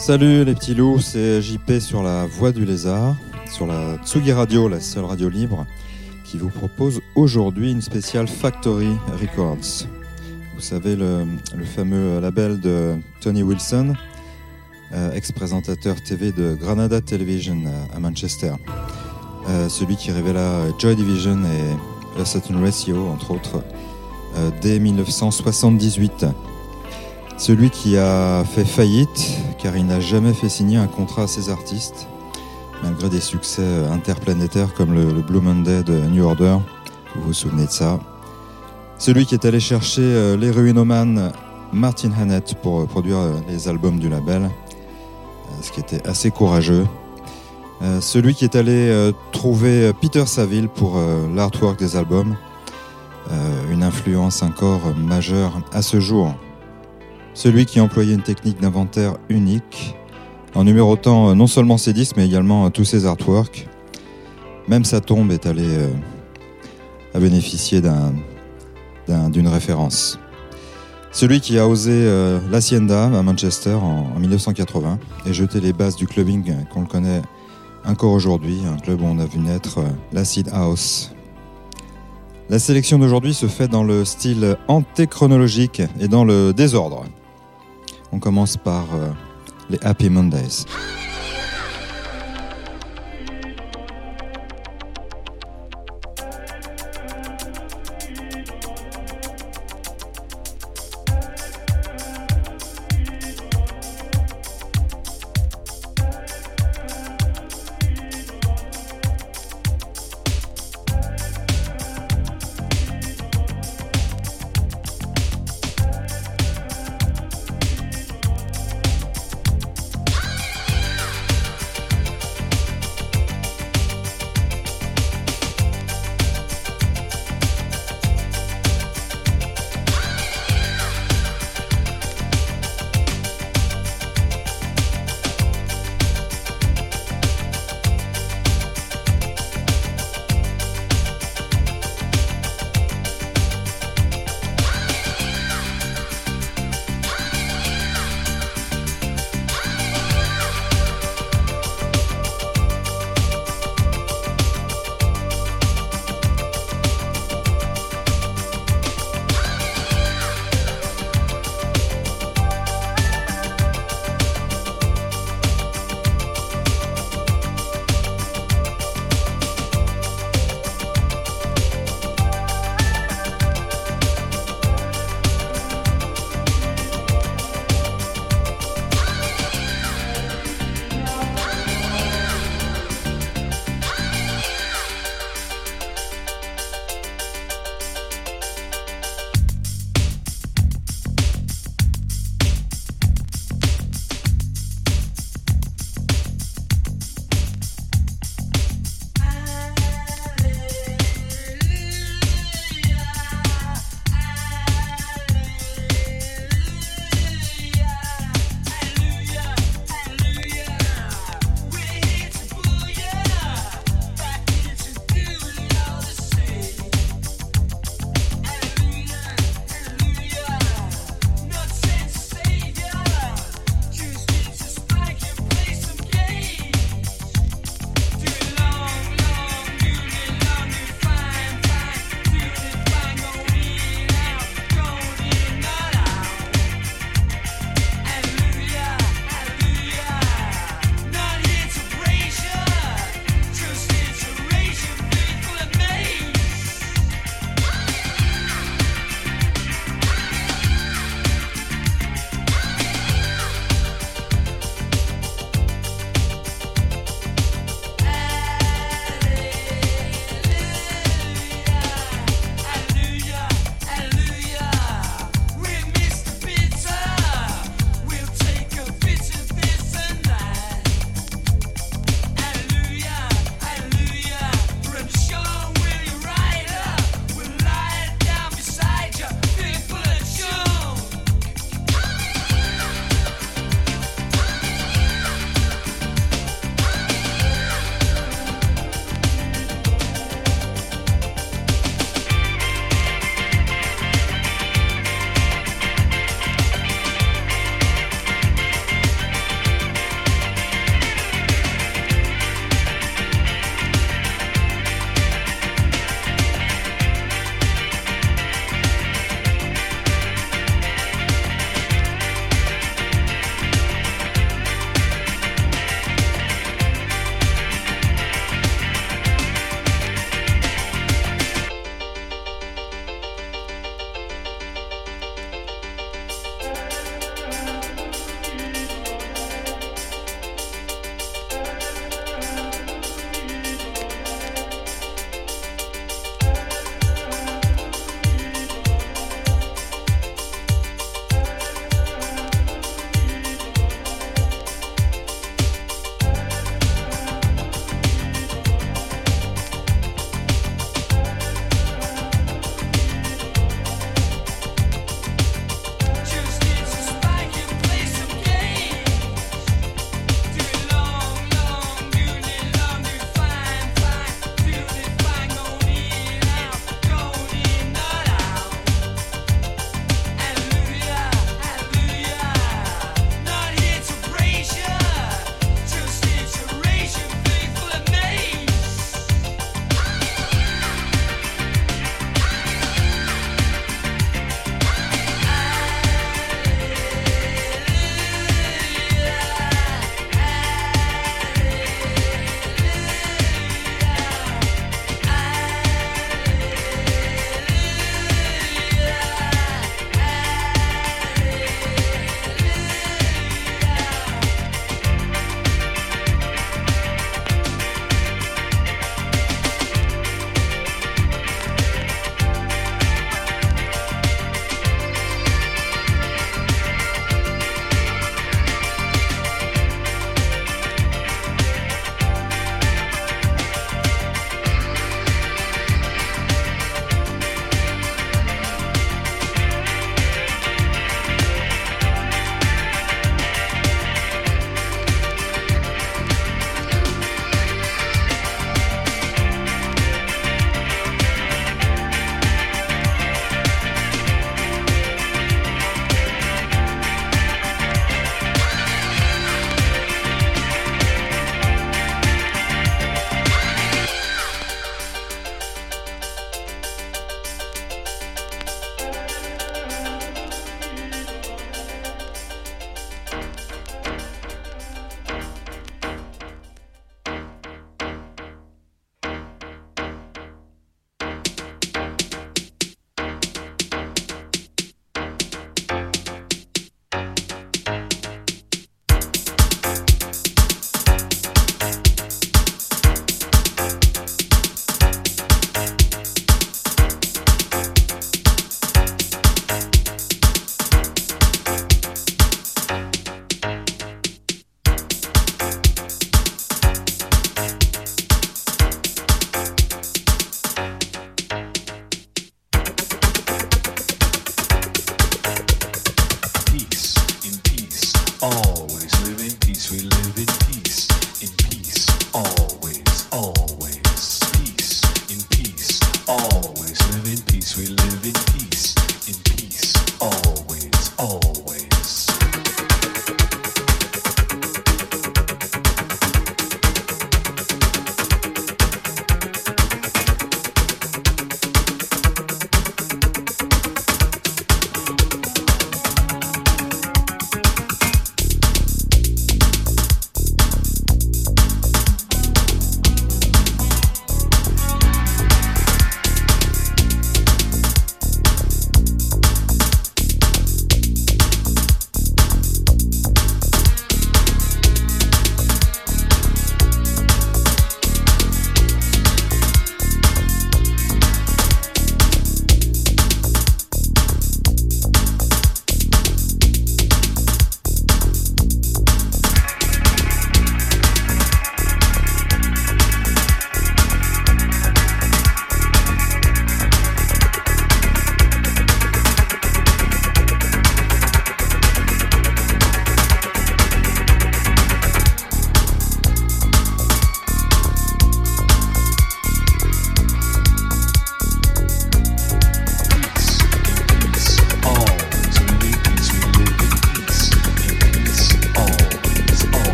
Salut les petits loups, c'est JP sur la Voix du Lézard, sur la Tsugi Radio, la seule radio libre, qui vous propose aujourd'hui une spéciale Factory Records. Vous savez, le, fameux label de Tony Wilson, euh, ex-présentateur TV de Granada Television à, Manchester. Euh, celui qui révéla Joy Division et la Saturn Ratio, entre autres, euh, dès 1978. Celui qui a fait faillite car il n'a jamais fait signer un contrat à ses artistes, malgré des succès interplanétaires comme le, Blue Monday de New Order. Vous vous souvenez de ça Celui qui est allé chercher euh, l'héroïnomane Martin Hannett pour euh, produire euh, les albums du label, ce qui était assez courageux. Celui qui est allé trouver Peter Saville pour l'artwork des albums, une influence encore majeure à ce jour. Celui qui employait une technique d'inventaire unique, en numérotant euh, non seulement ses disques, mais également euh, tous ses artworks. Même sa tombe est allée euh, à bénéficier d'une référence. Celui qui a osé l'Hacienda à Manchester en, 1980 et jeté les bases du clubbing qu'on le connaît encore aujourd'hui, un club où on a vu naître l'Acid House. La sélection d'aujourd'hui se fait dans le style antéchronologique et dans le désordre. On commence par euh, les Happy Mondays.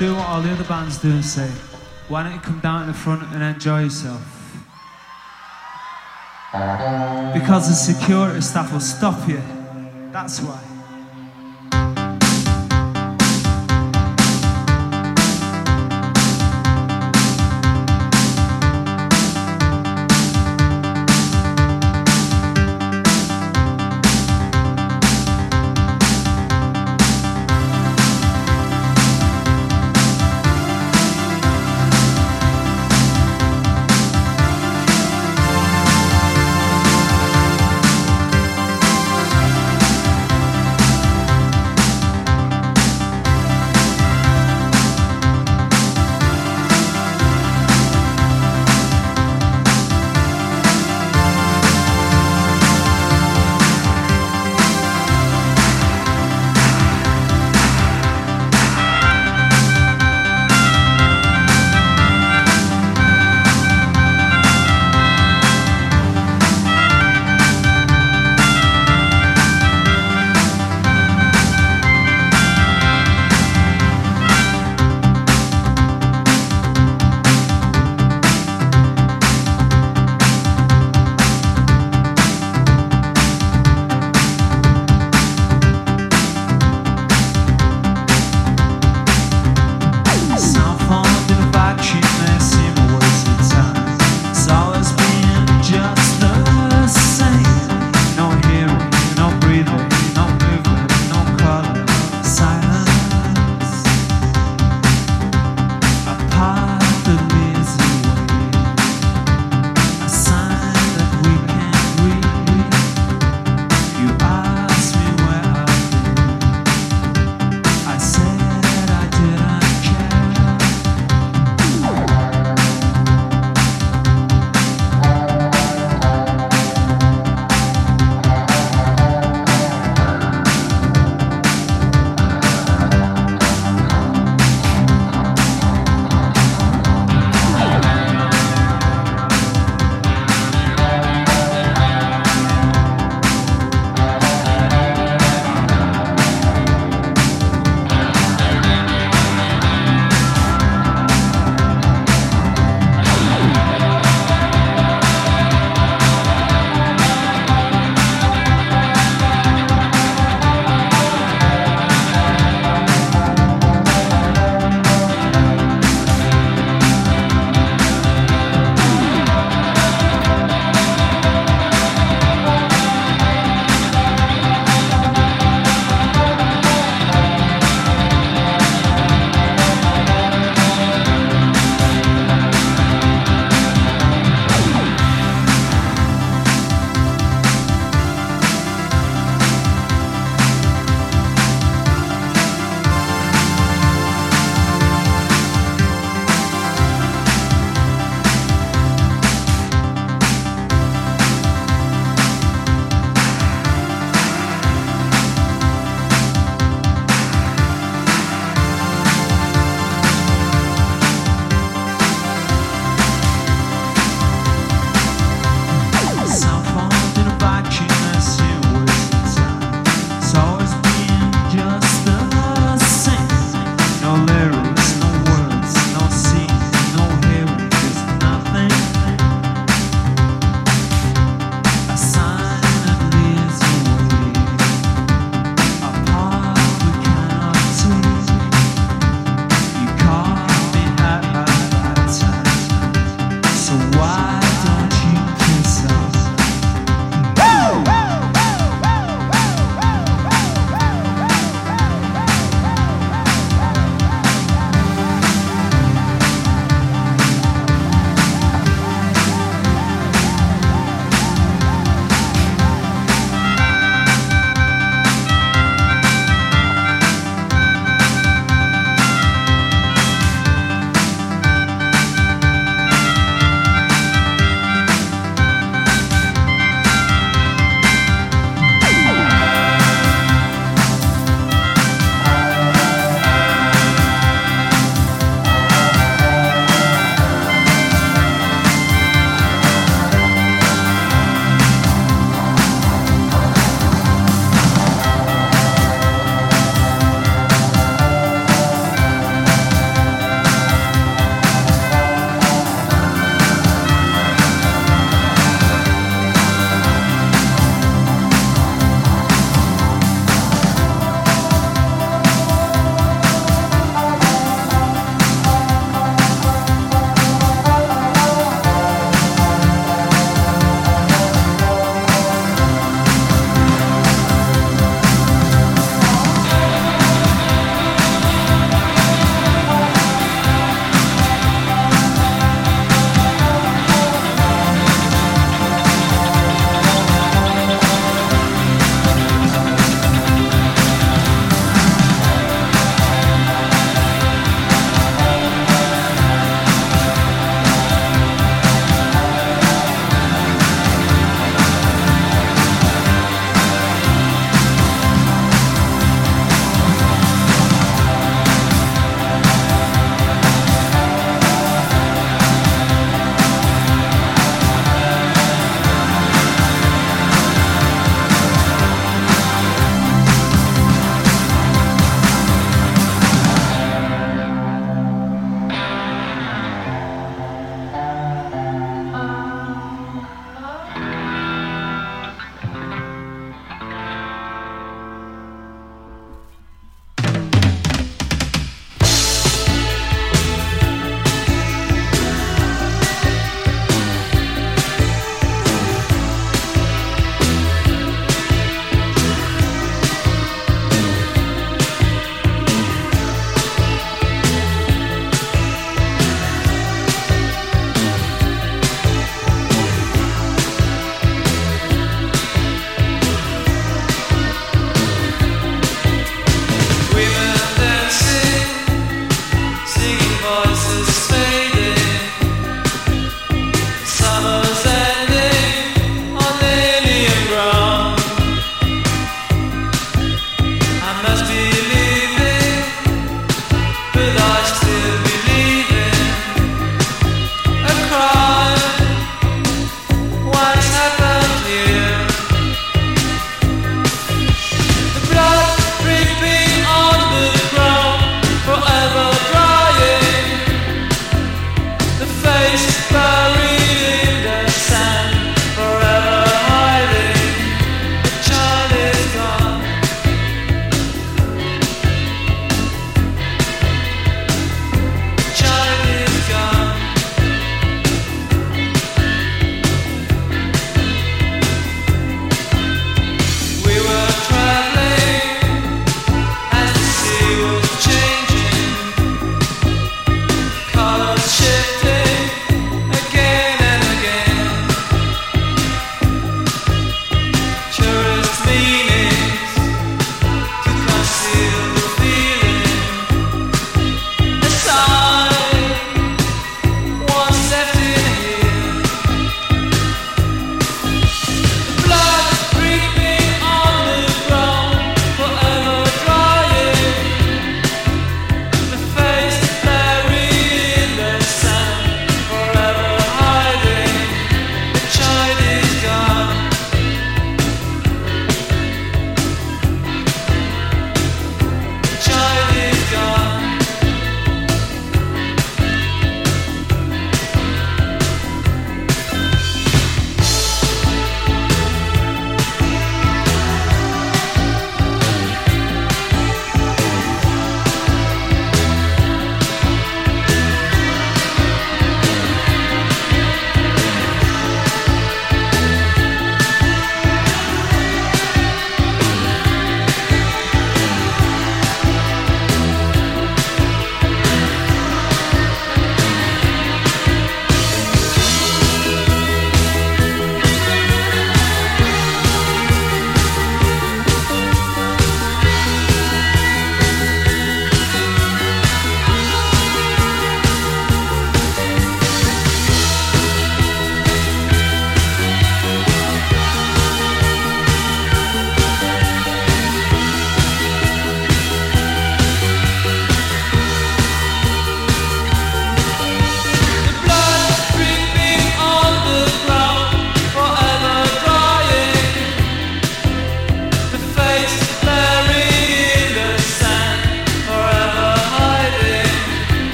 Do what all the other bands do and say, why don't you come down to the front and enjoy yourself? Because the security staff will stop you. That's why.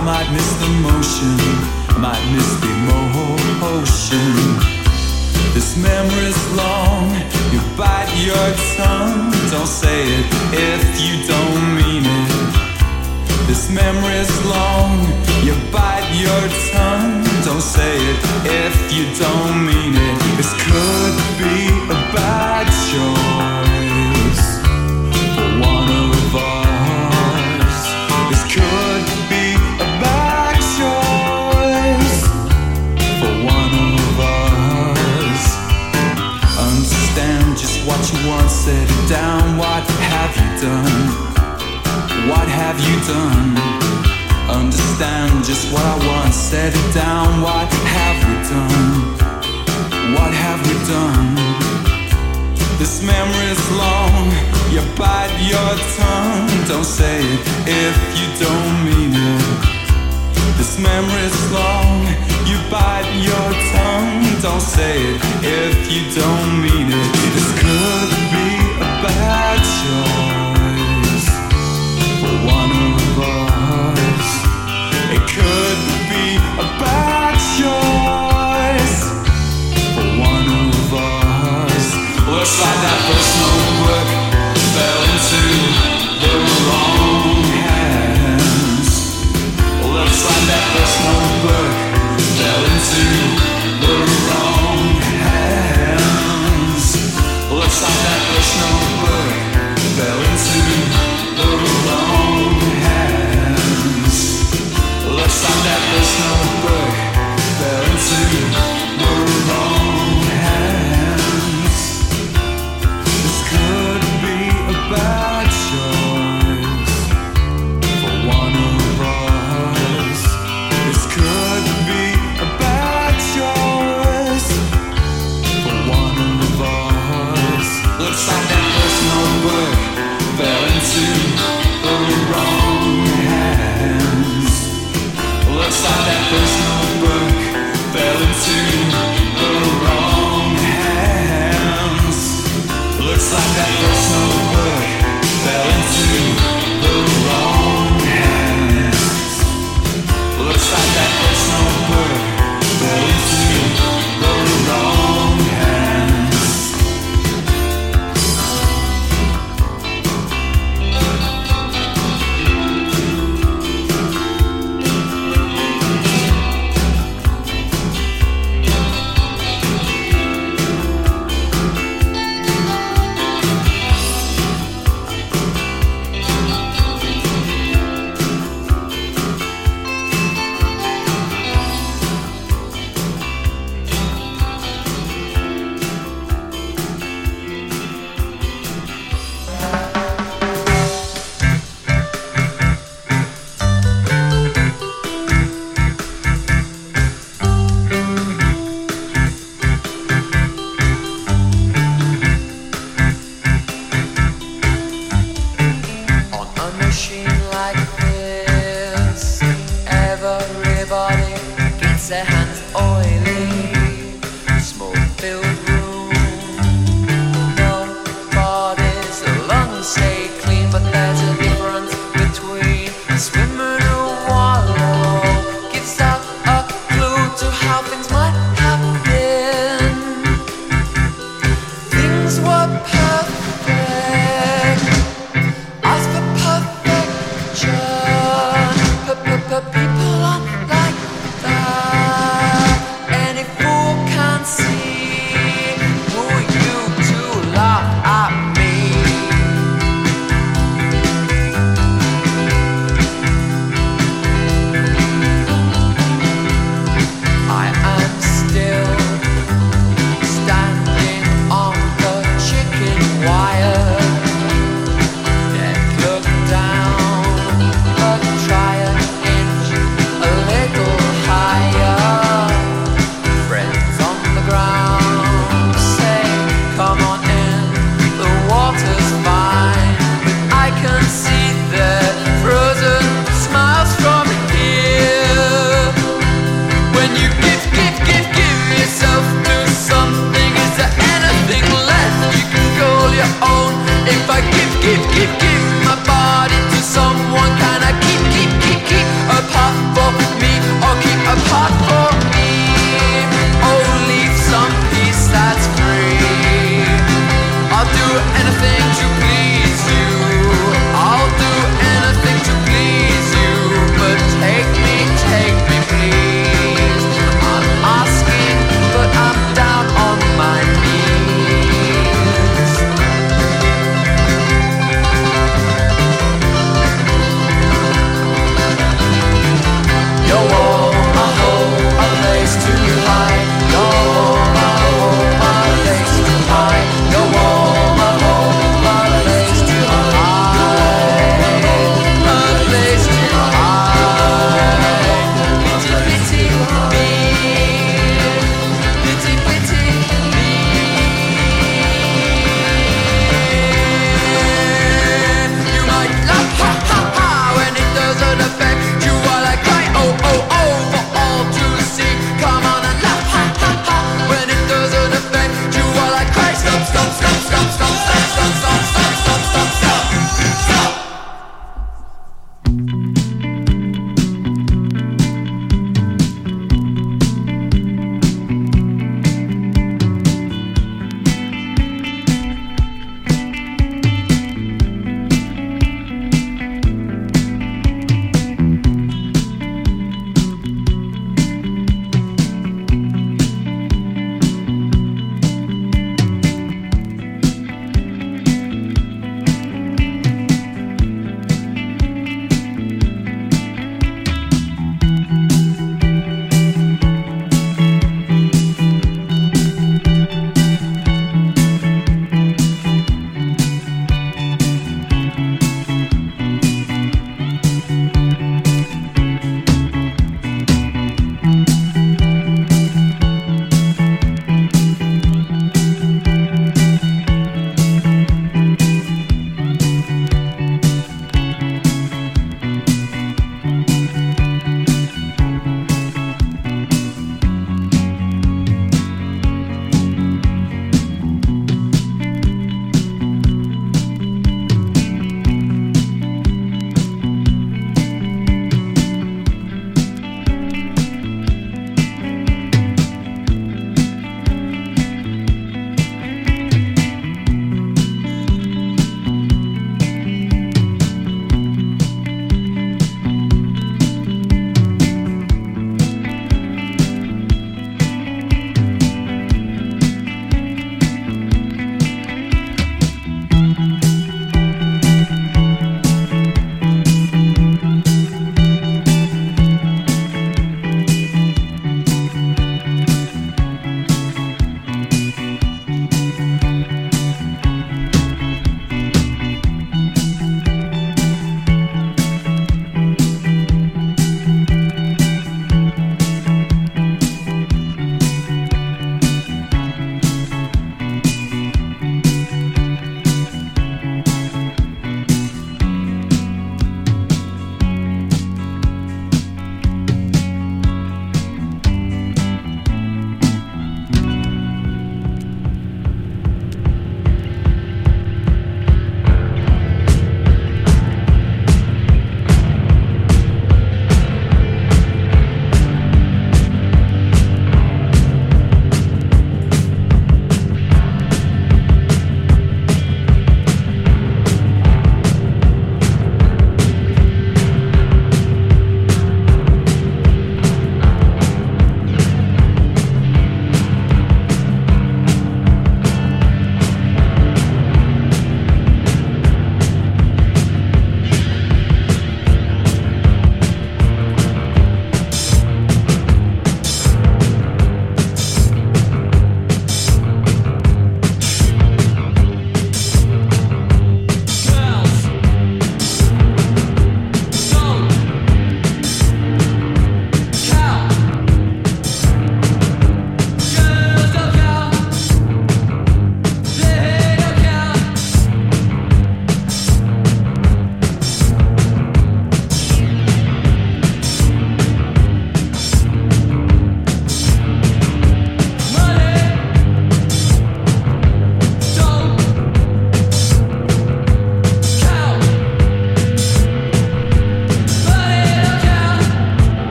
I might miss the motion. Might miss the motion. This memory's long. You bite your tongue. Don't say it if you don't mean it. This memory's long. You bite your tongue. Don't say it if you don't mean it. This could be a bad choice set it down. What have you done? What have you done? Understand just what I want, set it down. What have we done? What have we done? This memory's long, you bite your tongue. Don't say it if you don't mean it. Memory's long, you bite your tongue. Don't say it if you don't mean it. This could be a bad choice for one of us. It could be a bad choice for one of us. Looks like that first notebook fell into the wrong that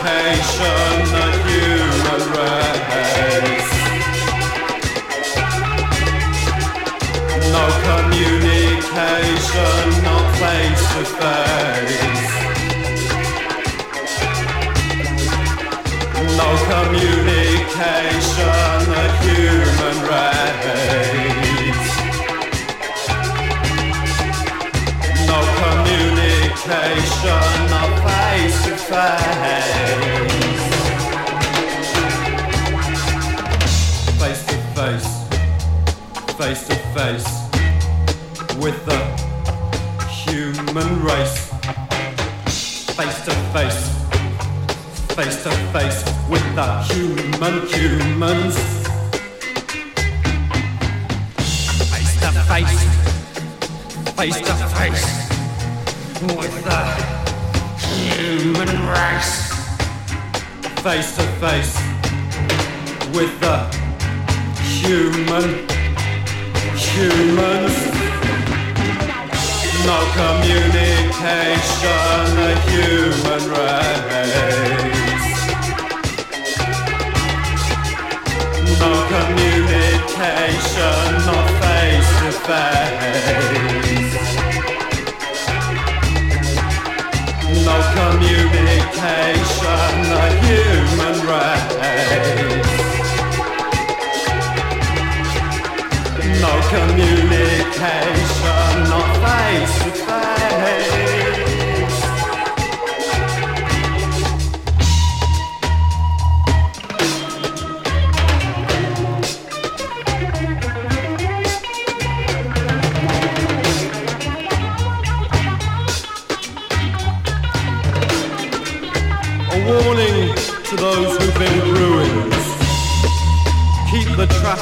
communication, the human race. No communication, not face to face. No communication, the human race. No communication, not face to face. Face to face, face to face with the human race. Face to face, face to face with the human humans. Face to face face to face with the human race. Face to face with the human humans. No communication, the human race. No communication, not face to face. No communication, the human race. No communication, not face to face.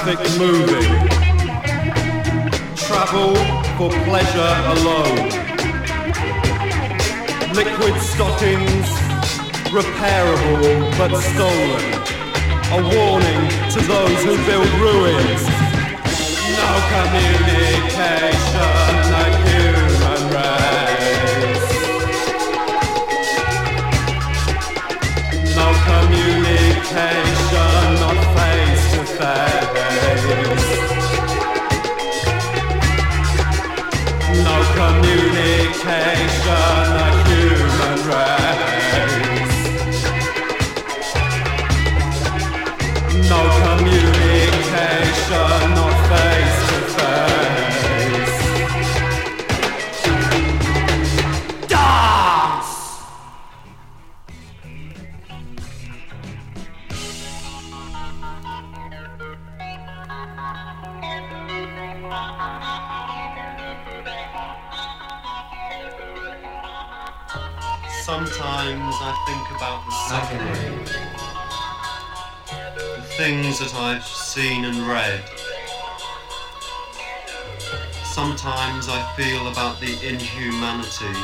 The traffic moving. Travel for pleasure alone. Liquid stockings, repairable but stolen. A warning to those who build ruins. No communication, Sometimes I think about the wave. The things that I've seen and read. Sometimes I feel about the inhumanity,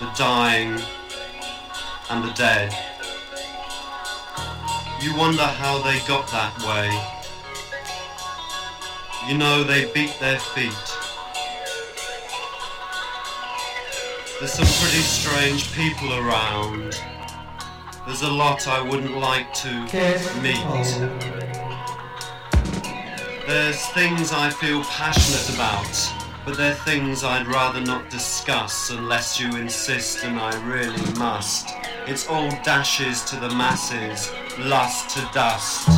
the dying and the dead. You wonder how they got that way. You know they beat their feet. There's some pretty strange people around. There's a lot I wouldn't like to meet. There's things I feel passionate about, but they're things I'd rather not discuss unless you insist and I really must. It's all dashes to the masses, lust to dust.